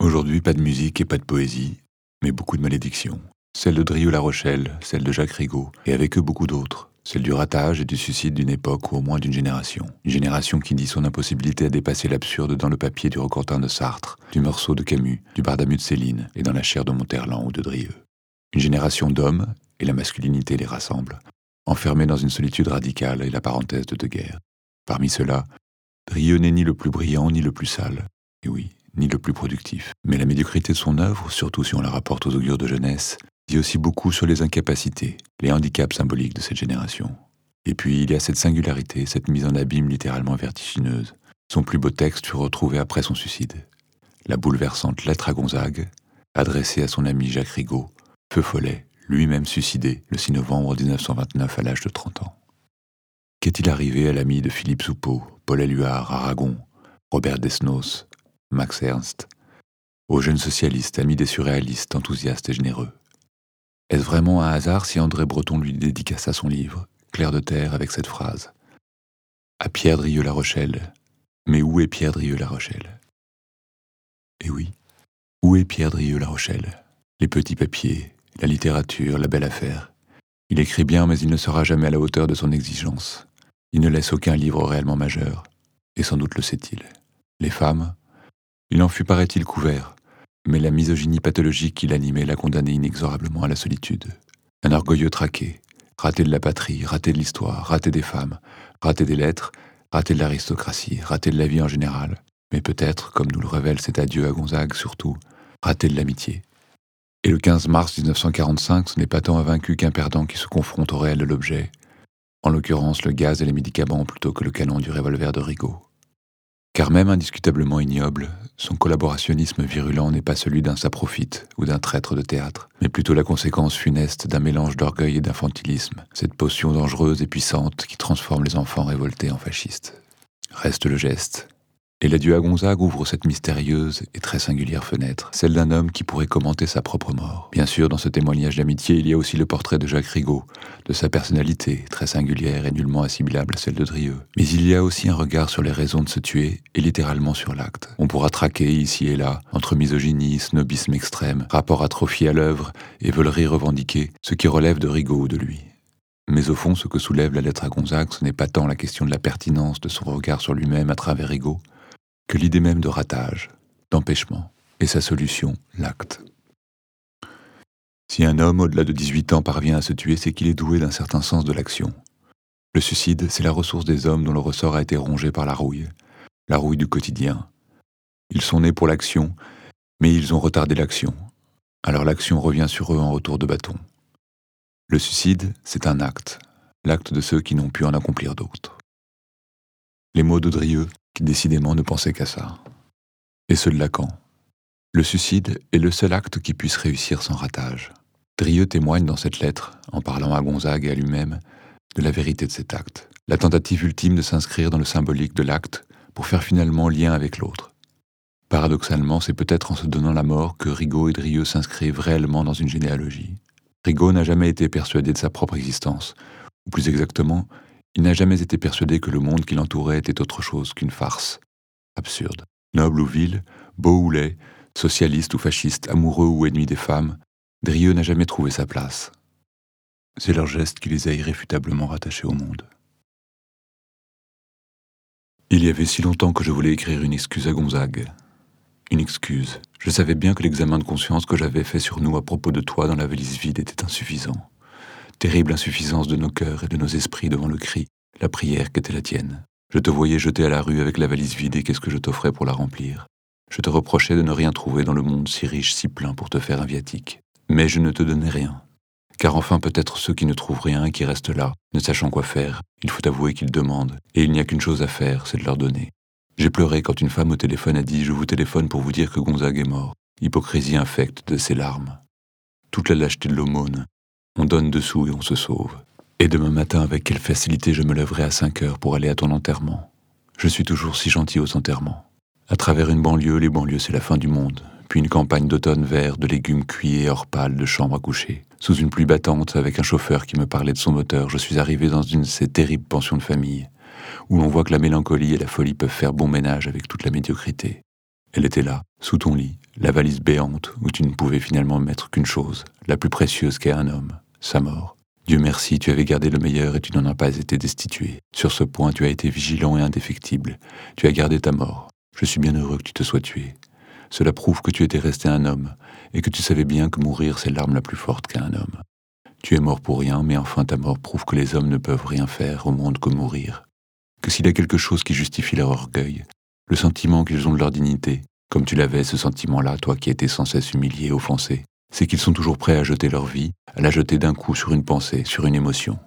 Aujourd'hui, pas de musique et pas de poésie, mais beaucoup de malédictions. Celle de Drieux-La Rochelle, celle de Jacques Rigaud, et avec eux beaucoup d'autres. Celle du ratage et du suicide d'une époque ou au moins d'une génération. Une génération qui dit son impossibilité à dépasser l'absurde dans le papier du Roquentin de Sartre, du Meursault de Camus, du Bardamu de Céline et dans la chair de Monterland ou de Drieux. Une génération d'hommes, et la masculinité les rassemble, enfermés dans une solitude radicale et la parenthèse de deux guerres. Parmi ceux-là, Drieux n'est ni le plus brillant ni le plus sale. Et oui, ni le plus productif. Mais la médiocrité de son œuvre, surtout si on la rapporte aux augures de jeunesse, dit aussi beaucoup sur les incapacités, les handicaps symboliques de cette génération. Et puis il y a cette singularité, cette mise en abîme littéralement vertigineuse. Son plus beau texte fut retrouvé après son suicide. La bouleversante lettre à Gonzague, adressée à son ami Jacques Rigaud, feu follet, lui-même suicidé le 6 novembre 1929 à l'âge de 30 ans. Qu'est-il arrivé à l'ami de Philippe Soupeau, Paul Éluard, Aragon, Robert Desnos, Max Ernst, aux jeunes socialistes, amis des surréalistes, enthousiastes et généreux. Est-ce vraiment un hasard si André Breton lui dédicaça son livre, Clair de terre, avec cette phrase? À Pierre Drieux-La Rochelle. Mais où est Pierre Drieux-La Rochelle? Eh oui, où est Pierre Drieux-La Rochelle? Les petits papiers, la littérature, la belle affaire. Il écrit bien, mais il ne sera jamais à la hauteur de son exigence. Il ne laisse aucun livre réellement majeur, et sans doute le sait-il. Les femmes, il en fut, paraît-il, couvert, mais la misogynie pathologique qui l'animait l'a condamné inexorablement à la solitude. Un orgueilleux traqué, raté de la patrie, raté de l'histoire, raté des femmes, raté des lettres, raté de l'aristocratie, raté de la vie en général, mais peut-être, comme nous le révèle cet adieu à Gonzague surtout, raté de l'amitié. Et le 15 mars 1945, ce n'est pas tant un vaincu qu'un perdant qui se confronte au réel de l'objet, en l'occurrence le gaz et les médicaments plutôt que le canon du revolver de Rigaud. Car même indiscutablement ignoble, son collaborationnisme virulent n'est pas celui d'un saprophite ou d'un traître de théâtre, mais plutôt la conséquence funeste d'un mélange d'orgueil et d'infantilisme, cette potion dangereuse et puissante qui transforme les enfants révoltés en fascistes. Reste le geste, et l'adieu à Gonzague ouvre cette mystérieuse et très singulière fenêtre, celle d'un homme qui pourrait commenter sa propre mort. Bien sûr, dans ce témoignage d'amitié, il y a aussi le portrait de Jacques Rigaud, de sa personnalité, très singulière et nullement assimilable à celle de Drieux. Mais il y a aussi un regard sur les raisons de se tuer, et littéralement sur l'acte. On pourra traquer ici et là, entre misogynie, snobisme extrême, rapport atrophié à l'œuvre et veulerie revendiquée, ce qui relève de Rigaud ou de lui. Mais au fond, ce que soulève la lettre à Gonzague, ce n'est pas tant la question de la pertinence de son regard sur lui-même à travers Rigaud, que l'idée même de ratage, d'empêchement, et sa solution, l'acte. Si un homme au-delà de 18 ans parvient à se tuer, c'est qu'il est doué d'un certain sens de l'action. Le suicide, c'est la ressource des hommes dont le ressort a été rongé par la rouille, la rouille du quotidien. Ils sont nés pour l'action, mais ils ont retardé l'action. Alors l'action revient sur eux en retour de bâton. Le suicide, c'est un acte, l'acte de ceux qui n'ont pu en accomplir d'autres. Les mots d'Audrieux décidément ne pensait qu'à ça. Et ceux de Lacan. Le suicide est le seul acte qui puisse réussir sans ratage. Drieux témoigne dans cette lettre, en parlant à Gonzague et à lui-même, de la vérité de cet acte, la tentative ultime de s'inscrire dans le symbolique de l'acte pour faire finalement lien avec l'autre. Paradoxalement, c'est peut-être en se donnant la mort que Rigaud et Drieux s'inscrivent réellement dans une généalogie. Rigaud n'a jamais été persuadé de sa propre existence, ou plus exactement, il n'a jamais été persuadé que le monde qui l'entourait était autre chose qu'une farce. Absurde. Noble ou vil, beau ou laid, socialiste ou fasciste, amoureux ou ennemi des femmes, Drieux n'a jamais trouvé sa place. C'est leur geste qui les a irréfutablement rattachés au monde. Il y avait si longtemps que je voulais écrire une excuse à Gonzague. Une excuse. Je savais bien que l'examen de conscience que j'avais fait sur nous à propos de toi dans la valise vide était insuffisant terrible insuffisance de nos cœurs et de nos esprits devant le cri, la prière qu'était la tienne. Je te voyais jeter à la rue avec la valise vide et qu'est-ce que je t'offrais pour la remplir? Je te reprochais de ne rien trouver dans le monde si riche, si plein pour te faire un viatique. Mais je ne te donnais rien. Car enfin peut-être ceux qui ne trouvent rien et qui restent là, ne sachant quoi faire, il faut avouer qu'ils demandent, et il n'y a qu'une chose à faire, c'est de leur donner. J'ai pleuré quand une femme au téléphone a dit Je vous téléphone pour vous dire que Gonzague est mort. Hypocrisie infecte de ses larmes. Toute la lâcheté de l'aumône, on donne dessous et on se sauve. Et demain matin, avec quelle facilité je me lèverai à 5 heures pour aller à ton enterrement. Je suis toujours si gentil aux enterrements. À travers une banlieue, les banlieues c'est la fin du monde. Puis une campagne d'automne vert, de légumes cuits et hors pâle, de chambres à coucher. Sous une pluie battante, avec un chauffeur qui me parlait de son moteur, je suis arrivé dans une de ces terribles pensions de famille, où l'on voit que la mélancolie et la folie peuvent faire bon ménage avec toute la médiocrité. Elle était là, sous ton lit, la valise béante où tu ne pouvais finalement mettre qu'une chose, la plus précieuse qu'est un homme, sa mort. Dieu merci, tu avais gardé le meilleur et tu n'en as pas été destitué. Sur ce point, tu as été vigilant et indéfectible. Tu as gardé ta mort. Je suis bien heureux que tu te sois tué. Cela prouve que tu étais resté un homme et que tu savais bien que mourir, c'est l'arme la plus forte qu'a un homme. Tu es mort pour rien, mais enfin ta mort prouve que les hommes ne peuvent rien faire au monde que mourir. Que s'il y a quelque chose qui justifie leur orgueil, le sentiment qu'ils ont de leur dignité, comme tu l'avais ce sentiment-là, toi qui étais sans cesse humilié offensé, c'est qu'ils sont toujours prêts à jeter leur vie, à la jeter d'un coup sur une pensée, sur une émotion.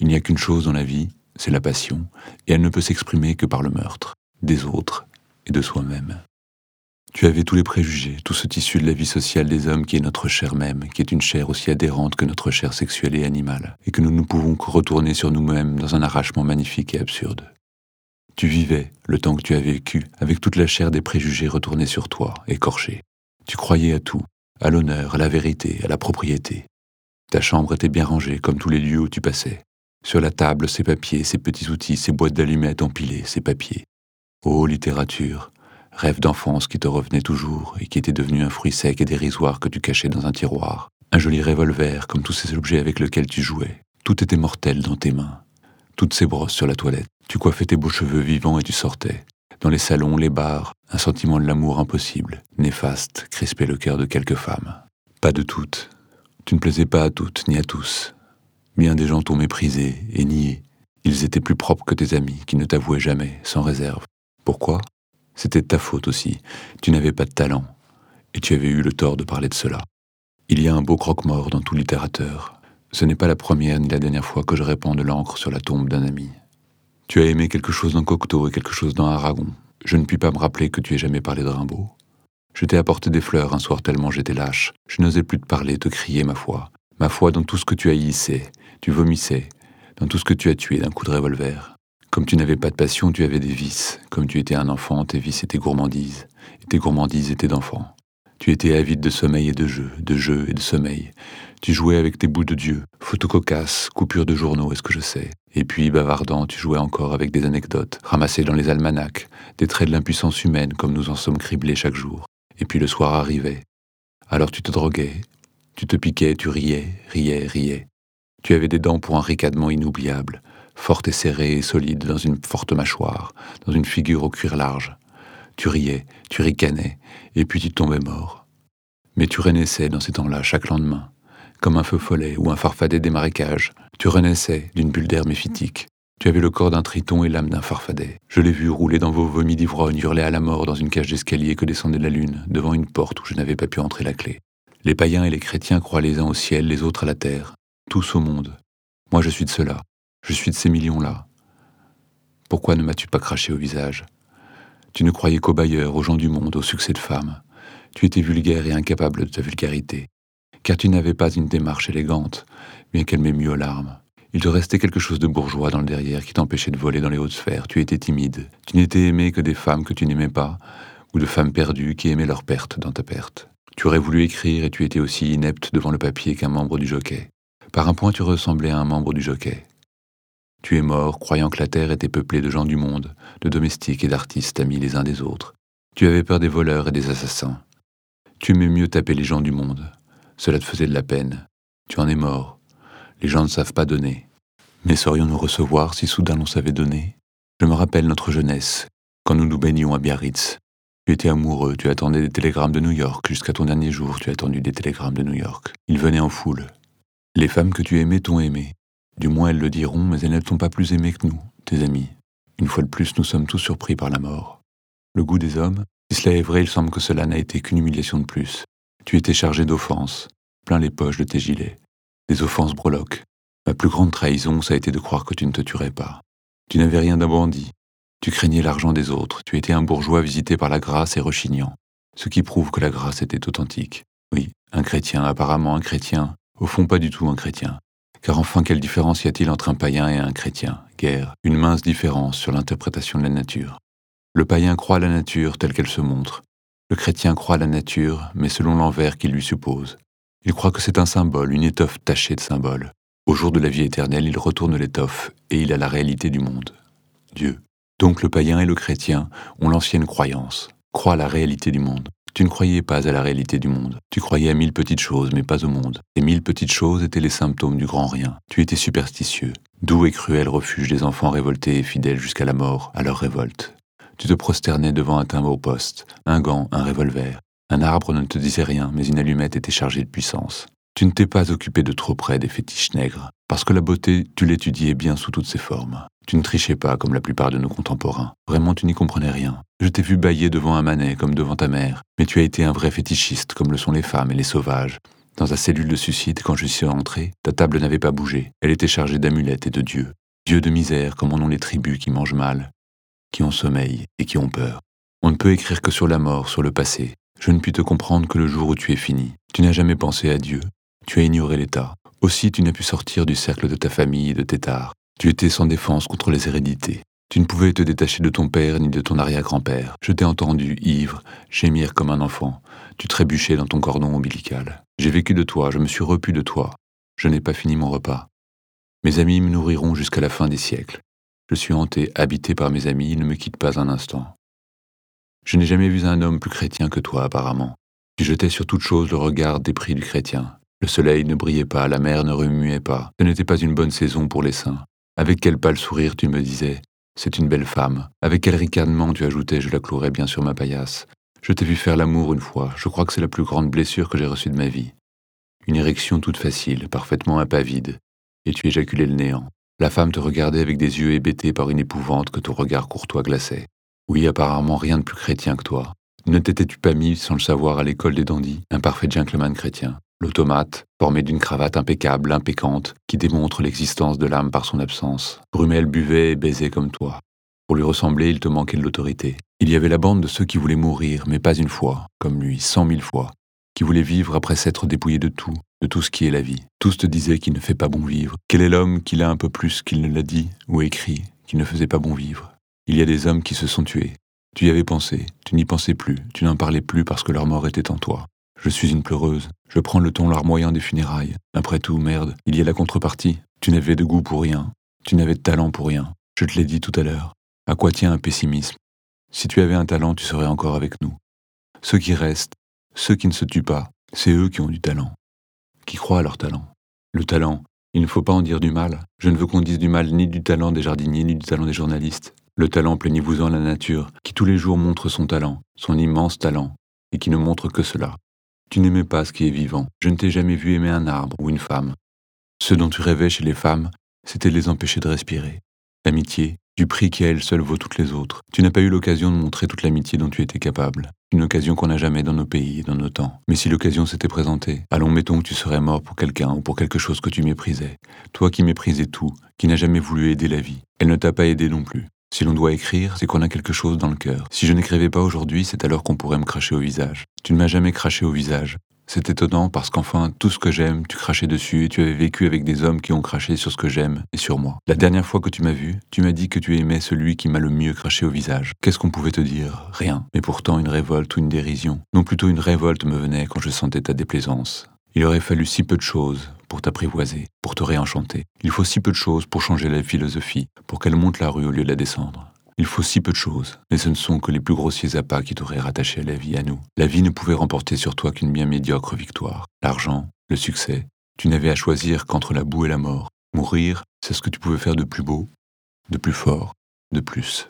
Il n'y a qu'une chose dans la vie, c'est la passion, et elle ne peut s'exprimer que par le meurtre, des autres et de soi-même. Tu avais tous les préjugés, tout ce tissu de la vie sociale des hommes qui est notre chair même, qui est une chair aussi adhérente que notre chair sexuelle et animale, et que nous ne pouvons que retourner sur nous-mêmes dans un arrachement magnifique et absurde. Tu vivais, le temps que tu as vécu, avec toute la chair des préjugés retournés sur toi, écorchés. Tu croyais à tout, à l'honneur, à la vérité, à la propriété. Ta chambre était bien rangée, comme tous les lieux où tu passais. Sur la table, ces papiers, ces petits outils, ces boîtes d'allumettes empilées, ces papiers. Ô littérature, rêve d'enfance qui te revenait toujours et qui était devenu un fruit sec et dérisoire que tu cachais dans un tiroir, un joli revolver comme tous ces objets avec lesquels tu jouais. Tout était mortel dans tes mains, toutes ces brosses sur la toilette. Tu coiffais tes beaux cheveux vivants et tu sortais. Dans les salons, les bars, un sentiment de l'amour impossible, néfaste, crispait le cœur de quelques femmes. Pas de toutes. Tu ne plaisais pas à toutes ni à tous. Bien des gens t'ont méprisé et nié. Ils étaient plus propres que tes amis, qui ne t'avouaient jamais, sans réserve. Pourquoi? C'était de ta faute aussi. Tu n'avais pas de talent. Et tu avais eu le tort de parler de cela. Il y a un beau croque-mort dans tout littérateur. Ce n'est pas la première ni la dernière fois que je répands de l'encre sur la tombe d'un ami. Tu as aimé quelque chose dans Cocteau et quelque chose dans Aragon. Je ne puis pas me rappeler que tu aies jamais parlé de Rimbaud. Je t'ai apporté des fleurs un soir tellement j'étais lâche. Je n'osais plus te parler, te crier ma foi. Ma foi dans tout ce que tu haïssais, tu vomissais, dans tout ce que tu as tué d'un coup de revolver. Comme tu n'avais pas de passion, tu avais des vices. Comme tu étais un enfant, tes vices étaient gourmandises. Et tes gourmandises étaient d'enfant. Tu étais avide de sommeil et de jeu, de jeu et de sommeil. Tu jouais avec tes bouts de Dieu, photos cocasses, coupures de journaux, est-ce que je sais? Et puis, bavardant, tu jouais encore avec des anecdotes, ramassées dans les almanachs, des traits de l'impuissance humaine comme nous en sommes criblés chaque jour. Et puis le soir arrivait. Alors tu te droguais, tu te piquais, tu riais, riais, riais. Tu avais des dents pour un ricadement inoubliable, forte et serrée et solide dans une forte mâchoire, dans une figure au cuir large. Tu riais, tu ricanais, et puis tu tombais mort. Mais tu renaissais dans ces temps-là chaque lendemain, comme un feu follet ou un farfadet des marécages. Tu renaissais d'une bulle d'air méphitique. Tu avais le corps d'un triton et l'âme d'un farfadet. Je l'ai vu rouler dans vos vomis d'ivrogne, hurler à la mort dans une cage d'escalier que descendait la lune, devant une porte où je n'avais pas pu entrer la clé. Les païens et les chrétiens croient les uns au ciel, les autres à la terre, tous au monde. Moi je suis de cela. Je suis de ces millions-là. Pourquoi ne m'as-tu pas craché au visage? Tu ne croyais qu'aux bailleurs, aux gens du monde, au succès de femmes. Tu étais vulgaire et incapable de ta vulgarité, car tu n'avais pas une démarche élégante, bien qu'elle m'ait mis aux larmes. Il te restait quelque chose de bourgeois dans le derrière qui t'empêchait de voler dans les hautes sphères. Tu étais timide. Tu n'étais aimé que des femmes que tu n'aimais pas, ou de femmes perdues qui aimaient leur perte dans ta perte. Tu aurais voulu écrire et tu étais aussi inepte devant le papier qu'un membre du jockey. Par un point, tu ressemblais à un membre du jockey. Tu es mort, croyant que la terre était peuplée de gens du monde, de domestiques et d'artistes amis les uns des autres. Tu avais peur des voleurs et des assassins. Tu aimais mieux taper les gens du monde. Cela te faisait de la peine. Tu en es mort. Les gens ne savent pas donner. Mais saurions-nous recevoir si soudain l'on savait donner? Je me rappelle notre jeunesse, quand nous nous baignions à Biarritz. Tu étais amoureux, tu attendais des télégrammes de New York, jusqu'à ton dernier jour tu as attendu des télégrammes de New York. Ils venaient en foule. Les femmes que tu aimais t'ont aimé. Du moins elles le diront, mais elles ne t'ont pas plus aimé que nous, tes amis. Une fois de plus, nous sommes tous surpris par la mort. Le goût des hommes, si cela est vrai, il semble que cela n'a été qu'une humiliation de plus. Tu étais chargé d'offenses, plein les poches de tes gilets. Des offenses breloques. Ma plus grande trahison, ça a été de croire que tu ne te tuerais pas. Tu n'avais rien d'un bandit. Tu craignais l'argent des autres. Tu étais un bourgeois visité par la grâce et rechignant. Ce qui prouve que la grâce était authentique. Oui, un chrétien, apparemment un chrétien. Au fond, pas du tout un chrétien. Car enfin, quelle différence y a-t-il entre un païen et un chrétien? Guerre, une mince différence sur l'interprétation de la nature. Le païen croit la nature telle qu'elle se montre. Le chrétien croit la nature, mais selon l'envers qu'il lui suppose. Il croit que c'est un symbole, une étoffe tachée de symboles. Au jour de la vie éternelle, il retourne l'étoffe, et il a la réalité du monde. Dieu. Donc le païen et le chrétien ont l'ancienne croyance. Crois à la réalité du monde. Tu ne croyais pas à la réalité du monde. Tu croyais à mille petites choses, mais pas au monde. Et mille petites choses étaient les symptômes du grand rien. Tu étais superstitieux. Doux et cruel refuge des enfants révoltés et fidèles jusqu'à la mort à leur révolte. Tu te prosternais devant un timbre au poste, un gant, un revolver. Un arbre ne te disait rien, mais une allumette était chargée de puissance. Tu ne t'es pas occupé de trop près des fétiches nègres, parce que la beauté, tu l'étudiais bien sous toutes ses formes. Tu ne trichais pas comme la plupart de nos contemporains. Vraiment, tu n'y comprenais rien. Je t'ai vu bailler devant un manet comme devant ta mère, mais tu as été un vrai fétichiste comme le sont les femmes et les sauvages. Dans ta cellule de suicide, quand je suis entré, ta table n'avait pas bougé. Elle était chargée d'amulettes et de dieux. Dieux de misère, comme en ont les tribus qui mangent mal, qui ont sommeil et qui ont peur. On ne peut écrire que sur la mort, sur le passé. Je ne puis te comprendre que le jour où tu es fini. Tu n'as jamais pensé à Dieu. Tu as ignoré l'État. Aussi, tu n'as pu sortir du cercle de ta famille et de tes tares. Tu étais sans défense contre les hérédités. Tu ne pouvais te détacher de ton père ni de ton arrière-grand-père. Je t'ai entendu, ivre, gémir comme un enfant. Tu trébuchais dans ton cordon ombilical. J'ai vécu de toi, je me suis repu de toi. Je n'ai pas fini mon repas. Mes amis me nourriront jusqu'à la fin des siècles. Je suis hanté, habité par mes amis, ils ne me quittent pas un instant. Je n'ai jamais vu un homme plus chrétien que toi, apparemment. Tu jetais sur toute chose le regard dépris du chrétien. Le soleil ne brillait pas, la mer ne remuait pas. Ce n'était pas une bonne saison pour les saints. Avec quel pâle sourire tu me disais C'est une belle femme. Avec quel ricanement tu ajoutais Je la clouerai bien sur ma paillasse. Je t'ai vu faire l'amour une fois. Je crois que c'est la plus grande blessure que j'ai reçue de ma vie. Une érection toute facile, parfaitement impavide. Et tu éjaculais le néant. La femme te regardait avec des yeux hébétés par une épouvante que ton regard courtois glaçait. Oui, apparemment rien de plus chrétien que toi. Ne t'étais-tu pas mis, sans le savoir, à l'école des dandys, un parfait gentleman chrétien L'automate, formé d'une cravate impeccable, impécante, qui démontre l'existence de l'âme par son absence. Brumel buvait et baisait comme toi. Pour lui ressembler, il te manquait de l'autorité. Il y avait la bande de ceux qui voulaient mourir, mais pas une fois, comme lui, cent mille fois, qui voulaient vivre après s'être dépouillés de tout, de tout ce qui est la vie. Tous te disaient qu'il ne fait pas bon vivre. Quel est l'homme qui l'a un peu plus qu'il ne l'a dit ou écrit, qui ne faisait pas bon vivre? Il y a des hommes qui se sont tués. Tu y avais pensé, tu n'y pensais plus, tu n'en parlais plus parce que leur mort était en toi. Je suis une pleureuse. Je prends le ton larmoyant des funérailles. Après tout, merde, il y a la contrepartie. Tu n'avais de goût pour rien. Tu n'avais de talent pour rien. Je te l'ai dit tout à l'heure. À quoi tient un pessimisme? Si tu avais un talent, tu serais encore avec nous. Ceux qui restent, ceux qui ne se tuent pas, c'est eux qui ont du talent, qui croient à leur talent. Le talent, il ne faut pas en dire du mal. Je ne veux qu'on dise du mal ni du talent des jardiniers, ni du talent des journalistes. Le talent, plaignez-vous-en la nature, qui tous les jours montre son talent, son immense talent, et qui ne montre que cela. Tu n'aimais pas ce qui est vivant. Je ne t'ai jamais vu aimer un arbre ou une femme. Ce dont tu rêvais chez les femmes, c'était les empêcher de respirer. L'amitié, du prix qui à elle seule vaut toutes les autres. Tu n'as pas eu l'occasion de montrer toute l'amitié dont tu étais capable. Une occasion qu'on n'a jamais dans nos pays et dans nos temps. Mais si l'occasion s'était présentée, allons mettons que tu serais mort pour quelqu'un ou pour quelque chose que tu méprisais. Toi qui méprisais tout, qui n'as jamais voulu aider la vie. Elle ne t'a pas aidé non plus. Si l'on doit écrire, c'est qu'on a quelque chose dans le cœur. Si je n'écrivais pas aujourd'hui, c'est alors qu'on pourrait me cracher au visage. Tu ne m'as jamais craché au visage. C'est étonnant parce qu'enfin, tout ce que j'aime, tu crachais dessus et tu avais vécu avec des hommes qui ont craché sur ce que j'aime et sur moi. La dernière fois que tu m'as vu, tu m'as dit que tu aimais celui qui m'a le mieux craché au visage. Qu'est-ce qu'on pouvait te dire? Rien. Mais pourtant une révolte ou une dérision. Non plutôt une révolte me venait quand je sentais ta déplaisance. Il aurait fallu si peu de choses pour t'apprivoiser, pour te réenchanter. Il faut si peu de choses pour changer la philosophie, pour qu'elle monte la rue au lieu de la descendre. Il faut si peu de choses, mais ce ne sont que les plus grossiers appâts qui t'auraient rattaché à la vie, à nous. La vie ne pouvait remporter sur toi qu'une bien médiocre victoire. L'argent, le succès, tu n'avais à choisir qu'entre la boue et la mort. Mourir, c'est ce que tu pouvais faire de plus beau, de plus fort, de plus.